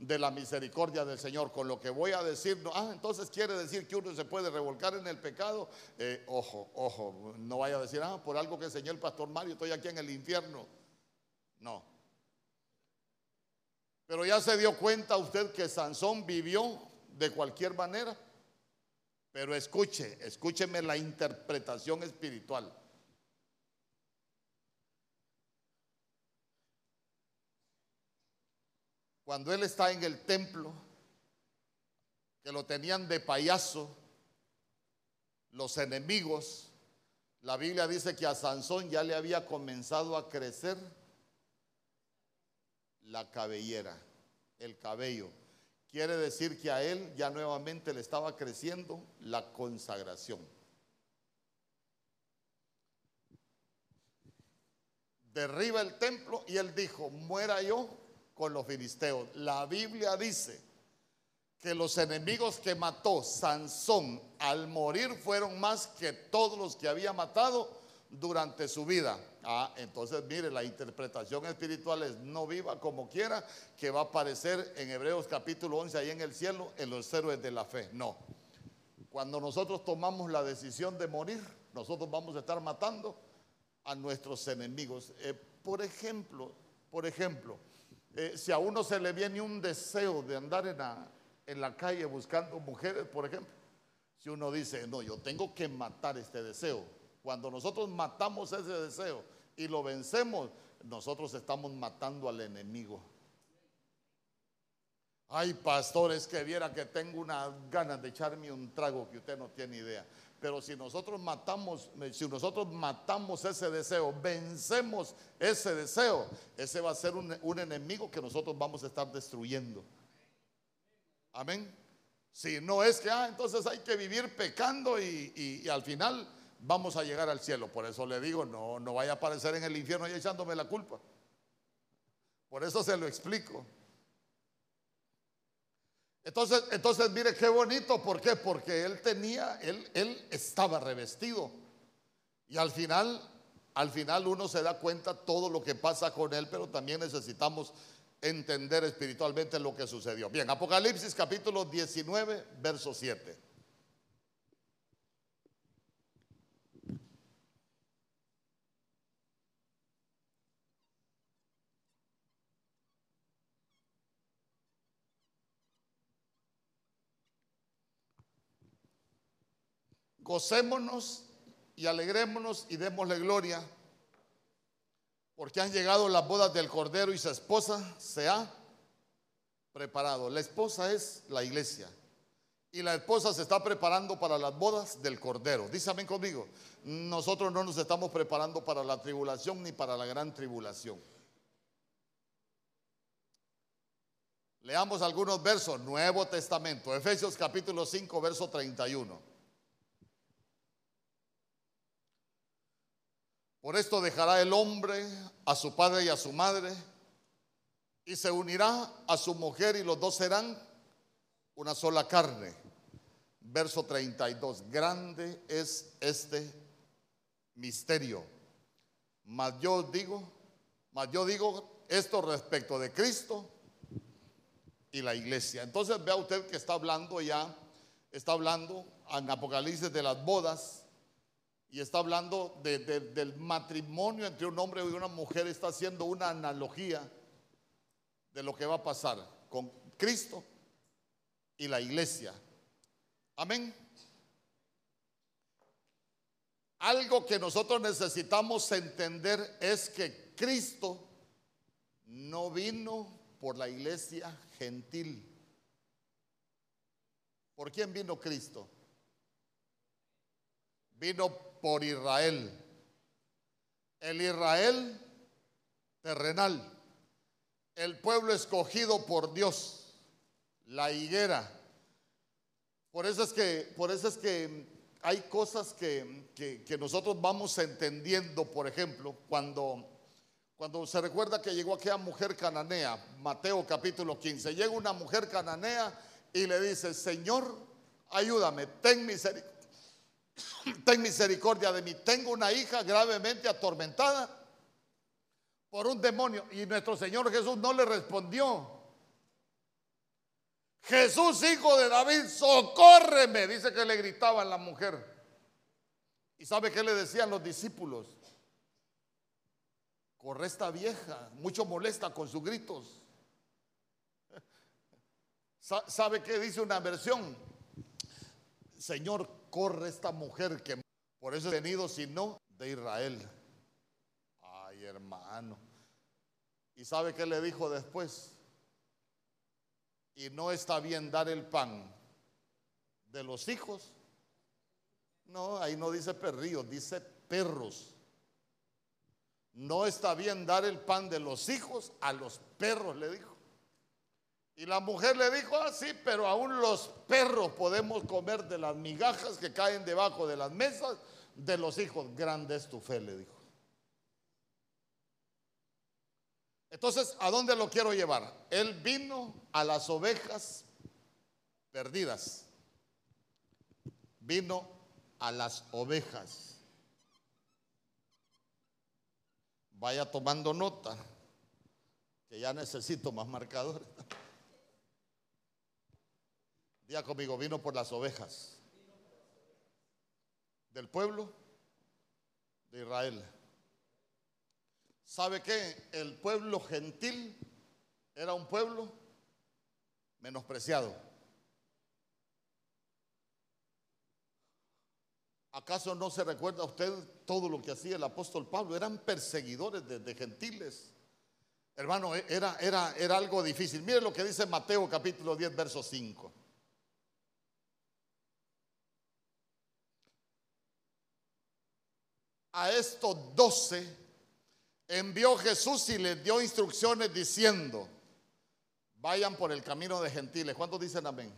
de la misericordia del Señor. Con lo que voy a decir, ah, entonces quiere decir que uno se puede revolcar en el pecado. Eh, ojo, ojo, no vaya a decir, ah, por algo que enseñó el pastor Mario, estoy aquí en el infierno. No. Pero ya se dio cuenta usted que Sansón vivió de cualquier manera. Pero escuche, escúcheme la interpretación espiritual. Cuando él está en el templo, que lo tenían de payaso, los enemigos, la Biblia dice que a Sansón ya le había comenzado a crecer la cabellera, el cabello. Quiere decir que a él ya nuevamente le estaba creciendo la consagración. Derriba el templo y él dijo, muera yo con los filisteos. La Biblia dice que los enemigos que mató Sansón al morir fueron más que todos los que había matado durante su vida. Ah, entonces mire, la interpretación espiritual es no viva como quiera, que va a aparecer en Hebreos capítulo 11 ahí en el cielo, en los héroes de la fe. No. Cuando nosotros tomamos la decisión de morir, nosotros vamos a estar matando a nuestros enemigos. Eh, por ejemplo, por ejemplo, eh, si a uno se le viene un deseo de andar en la, en la calle buscando mujeres, por ejemplo, si uno dice, no, yo tengo que matar este deseo, cuando nosotros matamos ese deseo y lo vencemos, nosotros estamos matando al enemigo. Ay, pastores, que viera que tengo unas ganas de echarme un trago que usted no tiene idea. Pero si nosotros matamos, si nosotros matamos ese deseo, vencemos ese deseo, ese va a ser un, enemigo que nosotros vamos a estar destruyendo. Amén. Si no es que, ah, entonces hay que vivir pecando y al final vamos a llegar al cielo. Por eso le digo, no, no vaya a aparecer en el infierno y echándome la culpa. Por eso se lo explico. Entonces, entonces mire qué bonito, ¿por qué? Porque él tenía, él, él estaba revestido. Y al final, al final uno se da cuenta todo lo que pasa con él, pero también necesitamos entender espiritualmente lo que sucedió. Bien, Apocalipsis capítulo 19, verso 7. Gocémonos y alegrémonos y démosle gloria, porque han llegado las bodas del Cordero y su esposa se ha preparado. La esposa es la iglesia y la esposa se está preparando para las bodas del Cordero. Dísame conmigo, nosotros no nos estamos preparando para la tribulación ni para la gran tribulación. Leamos algunos versos, Nuevo Testamento, Efesios capítulo 5, verso 31. Por esto dejará el hombre a su padre y a su madre y se unirá a su mujer y los dos serán una sola carne. Verso 32. Grande es este misterio. Mas yo digo, mas yo digo esto respecto de Cristo y la iglesia. Entonces vea usted que está hablando ya, está hablando en Apocalipsis de las bodas y está hablando del matrimonio entre un hombre y una mujer, está haciendo una analogía de lo que va a pasar con Cristo y la iglesia. Amén. Algo que nosotros necesitamos entender es que Cristo no vino por la iglesia gentil. ¿Por quién vino Cristo? Vino por Israel. El Israel terrenal, el pueblo escogido por Dios, la higuera. Por eso es que, por que hay cosas que, que, nosotros vamos entendiendo, por ejemplo, cuando, cuando se recuerda que llegó aquella mujer cananea, Mateo capítulo 15, llega una mujer cananea y le dice, Señor, ayúdame, ten misericordia ten misericordia de mí. Tengo una hija gravemente atormentada por un demonio. Y nuestro Señor Jesús no le respondió. Jesús, hijo de David, socórreme, dice que le gritaban la mujer. ¿Y sabe qué le decían los discípulos? Corre esta vieja, mucho molesta con sus gritos. ¿Sabe qué dice una versión? Señor, corre esta mujer que por eso he venido, sino de Israel. Ay, hermano. ¿Y sabe qué le dijo después? Y no está bien dar el pan de los hijos. No, ahí no dice perrillos, dice perros. No está bien dar el pan de los hijos a los perros, le dijo. Y la mujer le dijo, ah, sí, pero aún los perros podemos comer de las migajas que caen debajo de las mesas de los hijos. Grande es tu fe, le dijo. Entonces, ¿a dónde lo quiero llevar? Él vino a las ovejas perdidas. Vino a las ovejas. Vaya tomando nota, que ya necesito más marcadores. Ya conmigo, vino por las ovejas del pueblo de Israel. ¿Sabe qué? El pueblo gentil era un pueblo menospreciado. ¿Acaso no se recuerda usted todo lo que hacía el apóstol Pablo? Eran perseguidores de, gentiles. Hermano, era, era, era algo difícil. Mire lo que dice Mateo capítulo 10, verso 5. A estos doce envió Jesús y les dio instrucciones diciendo, vayan por el camino de gentiles. ¿Cuántos dicen amén?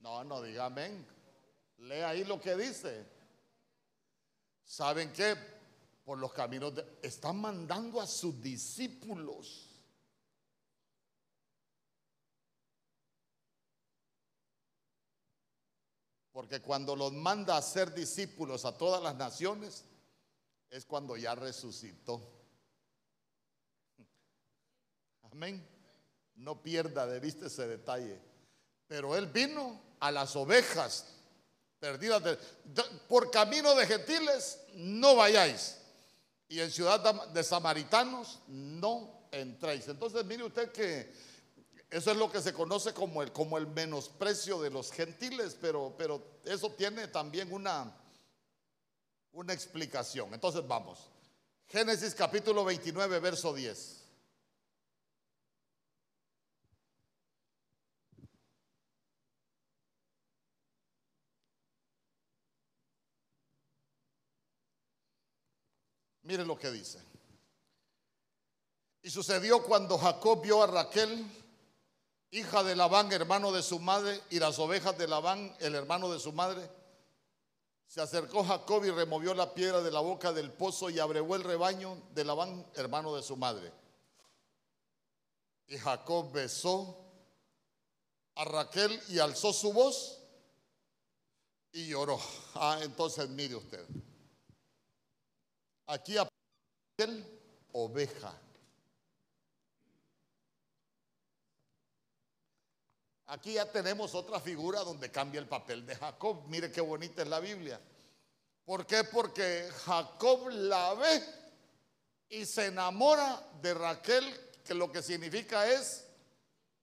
No, no diga amén. Lea ahí lo que dice. ¿Saben qué? Por los caminos de... Están mandando a sus discípulos. Porque cuando los manda a ser discípulos a todas las naciones, es cuando ya resucitó. Amén. No pierda de vista ese detalle. Pero Él vino a las ovejas perdidas. por camino de gentiles, no vayáis. Y en ciudad de samaritanos, no entréis. Entonces, mire usted que eso es lo que se conoce como el, como el menosprecio de los gentiles, pero, pero eso tiene también una, una explicación. Entonces, vamos. Génesis capítulo 29, verso 10. Mire lo que dice. Y sucedió cuando Jacob vio a Raquel, hija de Labán, hermano de su madre, y las ovejas de Labán, el hermano de su madre. Se acercó Jacob y removió la piedra de la boca del pozo y abrevó el rebaño de Labán, hermano de su madre. Y Jacob besó a Raquel y alzó su voz y lloró. Ah, entonces mire usted. Aquí aparece oveja. Aquí ya tenemos otra figura donde cambia el papel de Jacob. Mire qué bonita es la Biblia. ¿Por qué? Porque Jacob la ve y se enamora de Raquel, que lo que significa es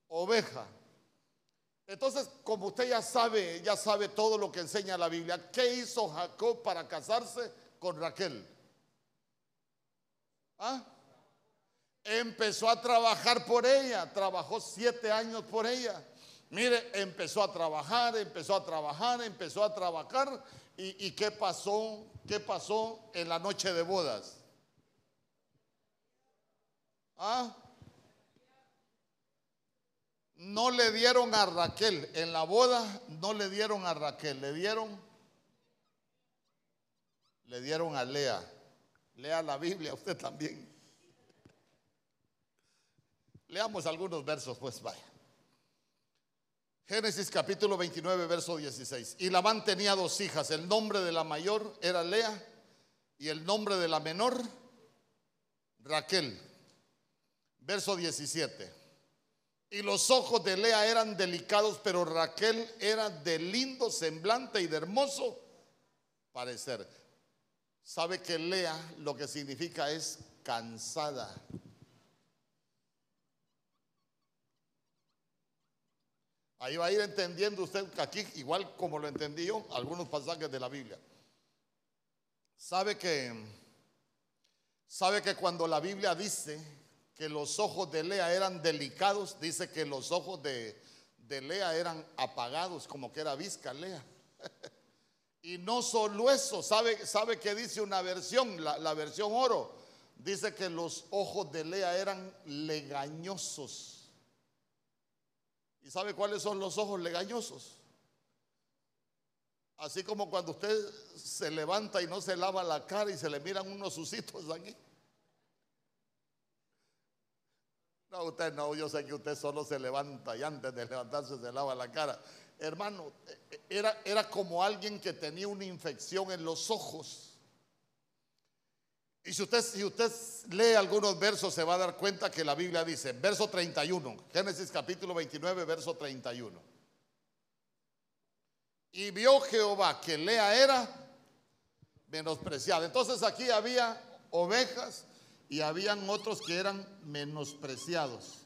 oveja. Entonces, como usted ya sabe, ya sabe todo lo que enseña la Biblia, ¿qué hizo Jacob para casarse con Raquel? ¿Ah? Empezó a trabajar por ella, trabajó siete años por ella. Mire, empezó a trabajar, empezó a trabajar, empezó a trabajar. ¿Y, qué pasó? ¿Qué pasó en la noche de bodas? ¿Ah? No le dieron a Raquel, en la boda no le dieron a Raquel, le dieron, le dieron a Lea. Lea la Biblia usted también. Leamos algunos versos, pues vaya. Génesis capítulo 29, verso 16. Y Labán tenía dos hijas. El nombre de la mayor era Lea y el nombre de la menor Raquel. Verso 17. Y los ojos de Lea eran delicados, pero Raquel era de lindo semblante y de hermoso parecer. Sabe que Lea lo que significa es cansada. Ahí va a ir entendiendo usted aquí, igual como lo entendí yo, algunos pasajes de la Biblia. Sabe que, sabe que cuando la Biblia dice que los ojos de Lea eran delicados, dice que los ojos de, Lea eran apagados, como que era visca Lea. y no solo eso, sabe, sabe que dice una versión, la versión oro, dice que los ojos de Lea eran legañosos. ¿Y sabe cuáles son los ojos legañosos? Así como cuando usted se levanta y no se lava la cara y se le miran unos sucitos aquí. No, usted no, yo sé que usted solo se levanta y antes de levantarse se lava la cara. Hermano, era, era como alguien que tenía una infección en los ojos. Y si usted, si usted lee algunos versos se va a dar cuenta que la Biblia dice, verso 31, Génesis capítulo 29, verso 31. Y vio Jehová que Lea era menospreciada. Entonces aquí había ovejas y habían otros que eran menospreciados.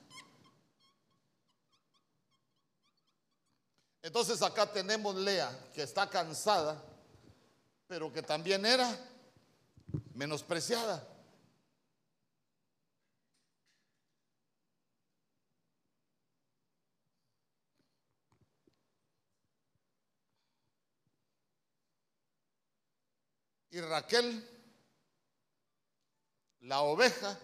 Entonces acá tenemos Lea que está cansada, pero que también era menospreciada. Y Raquel, la oveja,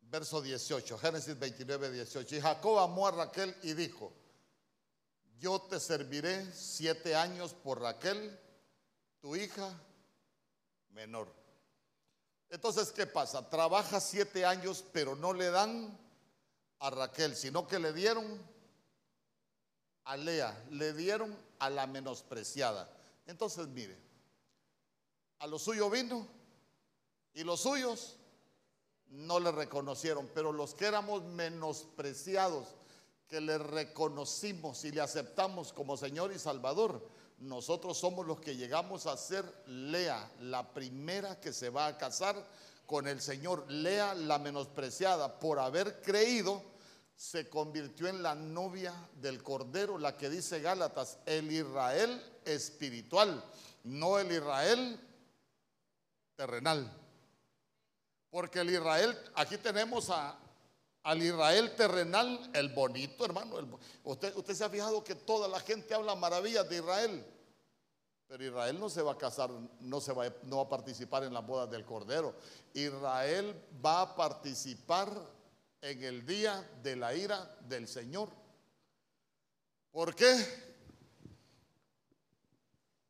verso 18, Génesis 29, 18. Y Jacob amó a Raquel y dijo, yo te serviré siete años por Raquel, tu hija menor. Entonces, ¿qué pasa? Trabaja siete años, pero no le dan a Raquel, sino que le dieron a Lea, le dieron a la menospreciada. Entonces, mire, a lo suyo vino y los suyos no le reconocieron, pero los que éramos menospreciados, que le reconocimos y le aceptamos como Señor y Salvador, nosotros somos los que llegamos a ser Lea, la primera que se va a casar con el Señor. Lea, la menospreciada, por haber creído, se convirtió en la novia del Cordero, la que dice Gálatas, el Israel espiritual, no el Israel terrenal. Porque el Israel, aquí tenemos a, al Israel terrenal, el bonito, hermano. usted, usted se ha fijado que toda la gente habla maravillas de Israel. Pero Israel no se va a casar, no, se va, no va a participar en las bodas del Cordero. Israel va a participar en el día de la ira del Señor. ¿Por qué?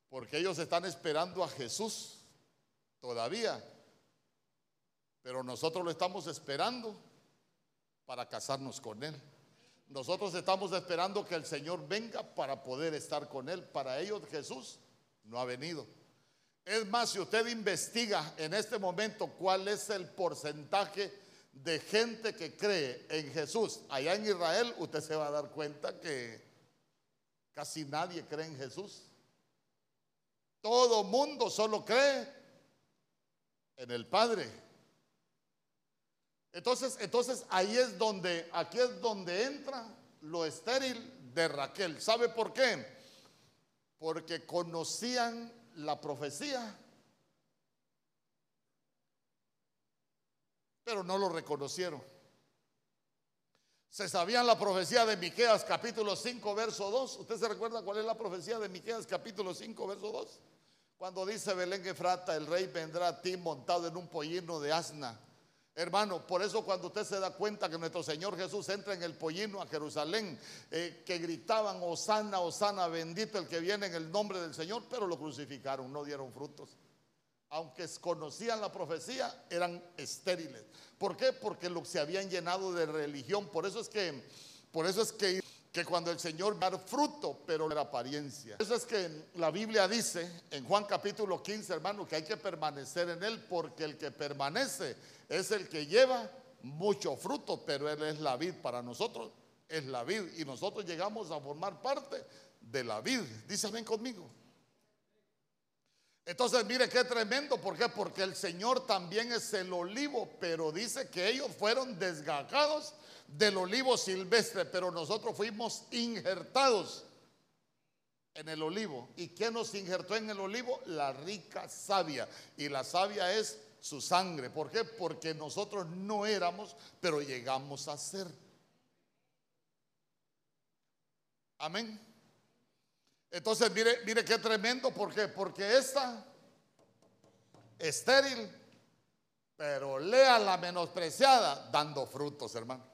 Porque ellos están esperando a Jesús todavía. Pero nosotros lo estamos esperando para casarnos con Él. Nosotros estamos esperando que el Señor venga para poder estar con Él. Para ellos Jesús no ha venido. Es más, si usted investiga en este momento cuál es el porcentaje de gente que cree en Jesús allá en Israel, usted se va a dar cuenta que casi nadie cree en Jesús. Todo mundo solo cree en el Padre. Entonces, entonces ahí es donde, aquí es donde entra lo estéril de Raquel. ¿Sabe por qué? Porque conocían la profecía, pero no lo reconocieron. Se sabían la profecía de Miqueas capítulo 5 verso 2. ¿Usted se recuerda cuál es la profecía de Miqueas capítulo 5 verso 2? Cuando dice Belén Efrata, el rey vendrá a ti montado en un pollino de asna Hermano, por eso cuando usted se da cuenta que nuestro Señor Jesús entra en el pollino a Jerusalén, eh, que gritaban, Osana, Osana, bendito el que viene en el nombre del Señor, pero lo crucificaron, no dieron frutos. Aunque conocían la profecía, eran estériles. ¿Por qué? Porque lo, se habían llenado de religión. Por eso es que, por eso es que que cuando el Señor dar fruto, pero la apariencia. Eso es que la Biblia dice en Juan capítulo 15, hermano, que hay que permanecer en Él, porque el que permanece es el que lleva mucho fruto, pero Él es la vid para nosotros, es la vid, y nosotros llegamos a formar parte de la vid. Dice, ven conmigo. Entonces, mire qué tremendo, ¿por qué? Porque el Señor también es el olivo, pero dice que ellos fueron desgajados del olivo silvestre, pero nosotros fuimos injertados en el olivo. ¿Y qué nos injertó en el olivo? La rica savia. Y la savia es su sangre. ¿Por qué? Porque nosotros no éramos, pero llegamos a ser. Amén. Entonces, mire, mire qué tremendo. ¿Por qué? Porque esta estéril, pero lea la menospreciada, dando frutos, hermano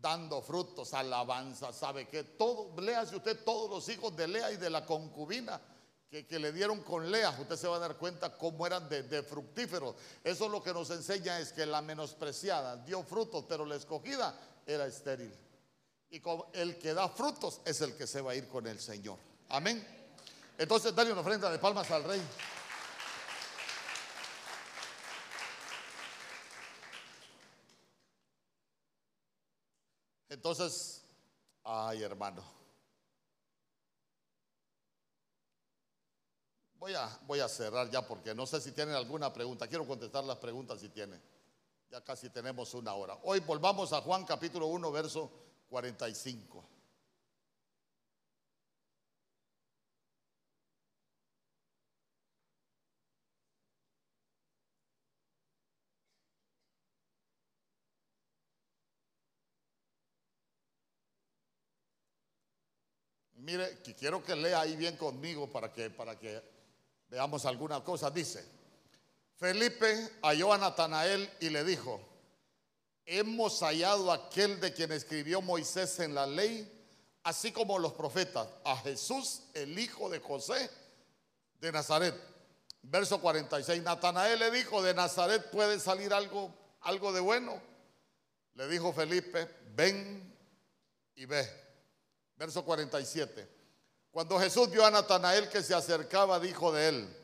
dando frutos, alabanza, sabe que todo, léase usted todos los hijos de Lea y de la concubina que, le dieron con Lea, usted se va a dar cuenta cómo eran de fructíferos. Eso lo que nos enseña es que la menospreciada dio frutos, pero la escogida era estéril. Y el que da frutos es el que se va a ir con el Señor. Amén. Entonces, dale una ofrenda de palmas al rey. Entonces, ay hermano, voy a, voy a cerrar ya porque no sé si tienen alguna pregunta. Quiero contestar las preguntas si tienen. Ya casi tenemos una hora. Hoy volvamos a Juan capítulo 1, verso 45. Mire, quiero que lea ahí bien conmigo para que, para que veamos alguna cosa. Dice, Felipe halló a Natanael y le dijo, hemos hallado aquel de quien escribió Moisés en la ley, así como los profetas, a Jesús, el hijo de José de Nazaret. Verso 46, Natanael le dijo, de Nazaret puede salir algo, algo de bueno. Le dijo Felipe, ven y ve. Verso 47. Cuando Jesús vio a Natanael que se acercaba, dijo de él,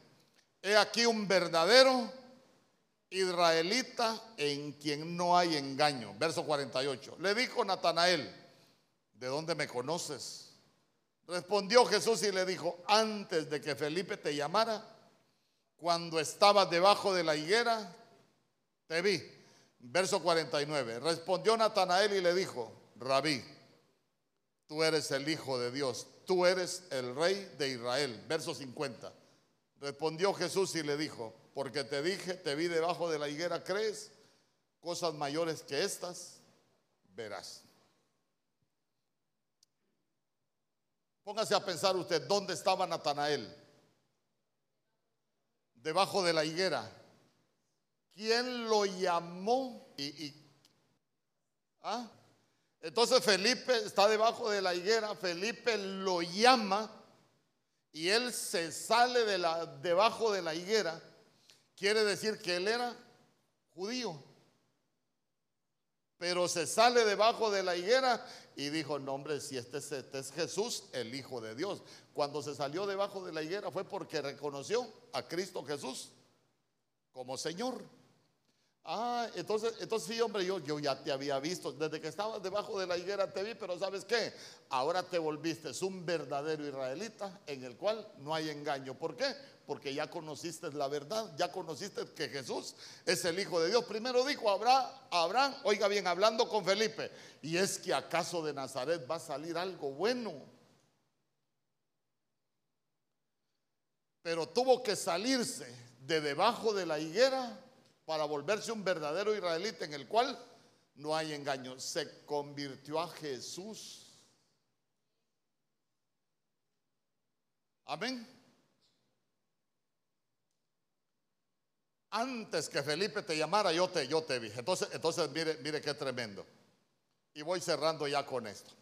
he aquí un verdadero israelita en quien no hay engaño. Verso 48. Le dijo Natanael, ¿de dónde me conoces? Respondió Jesús y le dijo, antes de que Felipe te llamara, cuando estabas debajo de la higuera, te vi. Verso 49. Respondió Natanael y le dijo, Rabí, tú eres el Hijo de Dios, tú eres el Rey de Israel. Verso 50. Respondió Jesús y le dijo, porque te dije, te vi debajo de la higuera, ¿crees? Cosas mayores que estas verás. Póngase a pensar usted, ¿dónde estaba Natanael? Debajo de la higuera. ¿Quién lo llamó? Y, ¿ah? Entonces Felipe está debajo de la higuera, Felipe lo llama y él se sale de la, debajo de la higuera. Quiere decir que él era judío. Pero se sale debajo de la higuera y dijo, no hombre, si este es, este es, Jesús, el Hijo de Dios. Cuando se salió debajo de la higuera fue porque reconoció a Cristo Jesús como Señor. Ah, entonces, entonces sí, hombre, yo, ya te había visto. Desde que estabas debajo de la higuera te vi, pero ¿sabes qué? Ahora te volviste un verdadero israelita en el cual no hay engaño. ¿Por qué? Porque ya conociste la verdad, ya conociste que Jesús es el Hijo de Dios. Primero dijo Abraham, Abraham, oiga bien, hablando con Felipe, y es que acaso de Nazaret va a salir algo bueno. Pero tuvo que salirse de debajo de la higuera para volverse un verdadero israelita en el cual no hay engaño. Se convirtió a Jesús. Amén. Antes que Felipe te llamara, yo te, yo te vi. Entonces, entonces mire, mire qué tremendo. Y voy cerrando ya con esto.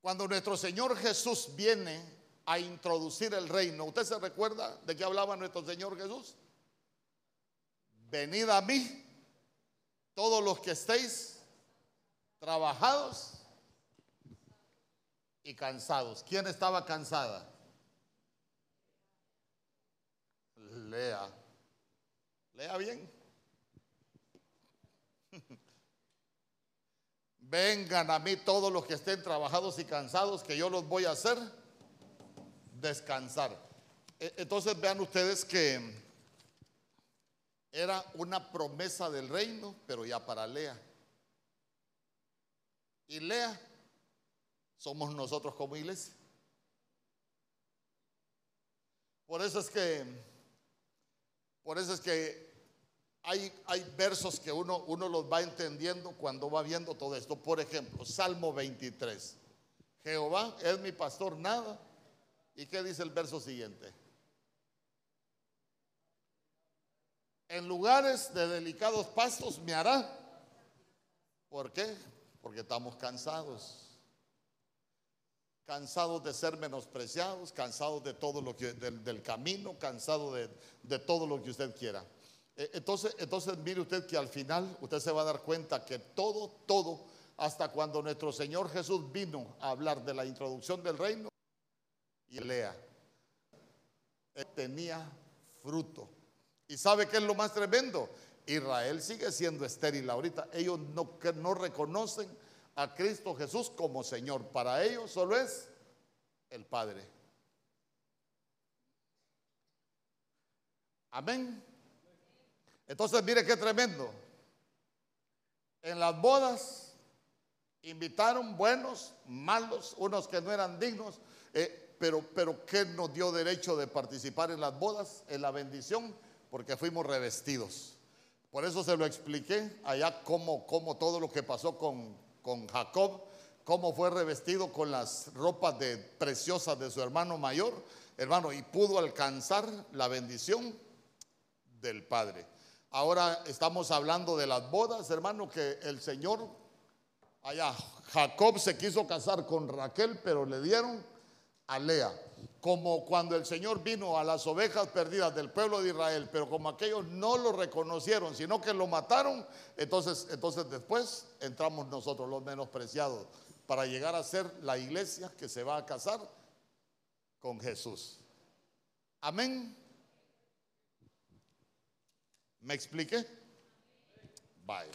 Cuando nuestro Señor Jesús viene a introducir el reino, ¿usted se recuerda de qué hablaba nuestro Señor Jesús? Venid a mí, todos los que estéis trabajados y cansados. ¿Quién estaba cansada? Lea. Lea bien. Vengan a mí todos los que estén trabajados y cansados, que yo los voy a hacer descansar. E, entonces vean ustedes que era una promesa del reino, pero ya para Lea. Y Lea somos nosotros como iglesia. Por eso es que, por eso es que hay, versos que uno, uno los va entendiendo cuando va viendo todo esto. Por ejemplo, Salmo 23. Jehová es mi pastor, nada. ¿Y qué dice el verso siguiente? En lugares de delicados pastos me hará. ¿Por qué? Porque estamos cansados. Cansados de ser menospreciados, cansados de todo lo que del, camino, cansados de, de, todo lo que usted quiera. E, entonces, entonces mire usted que al final usted se va a dar cuenta que todo, todo, hasta cuando nuestro Señor Jesús vino a hablar de la introducción del reino, y lea, tenía fruto ¿Y sabe qué es lo más tremendo? Israel sigue siendo estéril ahorita. Ellos no, no reconocen a Cristo Jesús como Señor. Para ellos solo es el Padre. Amén. Entonces, mire qué tremendo. En las bodas invitaron buenos, malos, unos que no eran dignos, eh, pero, pero ¿qué nos dio derecho de participar en las bodas? En la bendición porque fuimos revestidos. Por eso se lo expliqué allá cómo, cómo todo lo que pasó con, con Jacob, cómo fue revestido con las ropas de, preciosas de su hermano mayor, hermano, y pudo alcanzar la bendición del Padre. Ahora estamos hablando de las bodas, hermano, que el Señor, allá, Jacob se quiso casar con Raquel, pero le dieron a Lea. Como cuando el Señor vino a las ovejas perdidas del pueblo de Israel, pero como aquellos no lo reconocieron, sino que lo mataron, entonces, entonces después entramos nosotros los menospreciados para llegar a ser la iglesia que se va a casar con Jesús. Amén. ¿Me expliqué? Vaya.